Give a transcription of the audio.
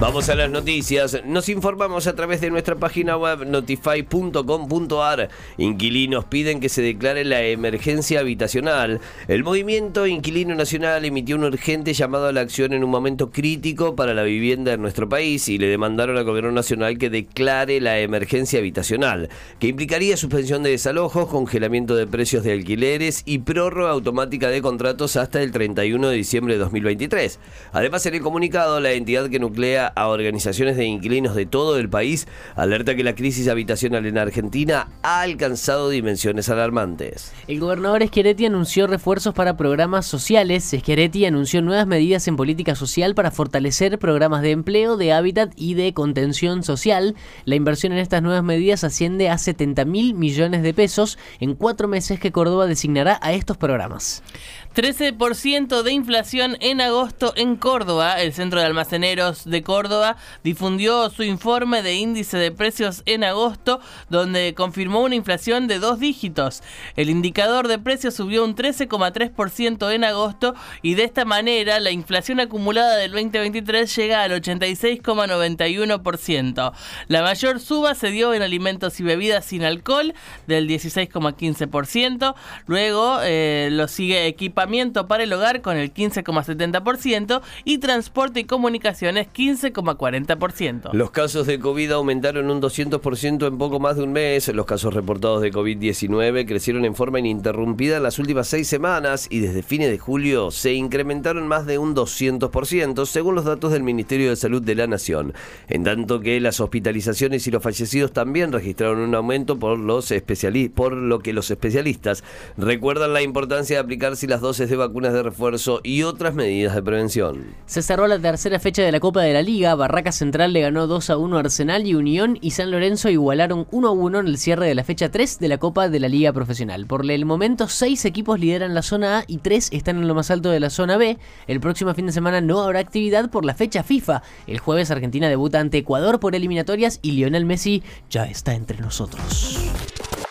Vamos a las noticias. Nos informamos a través de nuestra página web notify.com.ar. Inquilinos piden que se declare la emergencia habitacional. El movimiento Inquilino Nacional emitió un urgente llamado a la acción en un momento crítico para la vivienda en nuestro país y le demandaron al gobierno nacional que declare la emergencia habitacional, que implicaría suspensión de desalojos, congelamiento de precios de alquileres y prórroga automática de contratos hasta el 31 de diciembre de 2023. Además, en el comunicado, la entidad que nuclea a organizaciones de inquilinos de todo el país, alerta que la crisis habitacional en Argentina ha alcanzado dimensiones alarmantes. El gobernador Schiaretti anunció refuerzos para programas sociales. Schiaretti anunció nuevas medidas en política social para fortalecer programas de empleo, de hábitat y de contención social. La inversión en estas nuevas medidas asciende a 70 mil millones de pesos en cuatro meses que Córdoba designará a estos programas. 13% de inflación en agosto en Córdoba. El Centro de Almaceneros de Córdoba difundió su informe de índice de precios en agosto, donde confirmó una inflación de dos dígitos. El indicador de precios subió un 13,3% en agosto y de esta manera la inflación acumulada del 2023 llega al 86,91%. La mayor suba se dio en alimentos y bebidas sin alcohol del 16,15%. Luego eh, lo sigue equipa para el hogar con el 15,70% y transporte y comunicaciones 15,40%. Los casos de COVID aumentaron un 200% en poco más de un mes. Los casos reportados de COVID-19 crecieron en forma ininterrumpida en las últimas seis semanas y desde fines de julio se incrementaron más de un 200% según los datos del Ministerio de Salud de la Nación. En tanto que las hospitalizaciones y los fallecidos también registraron un aumento por, los por lo que los especialistas recuerdan la importancia de aplicarse las dos de vacunas de refuerzo y otras medidas de prevención. Se cerró la tercera fecha de la Copa de la Liga. Barraca Central le ganó 2 a 1 a Arsenal y Unión y San Lorenzo igualaron 1 a 1 en el cierre de la fecha 3 de la Copa de la Liga Profesional. Por el momento, 6 equipos lideran la zona A y 3 están en lo más alto de la zona B. El próximo fin de semana no habrá actividad por la fecha FIFA. El jueves Argentina debuta ante Ecuador por eliminatorias y Lionel Messi ya está entre nosotros.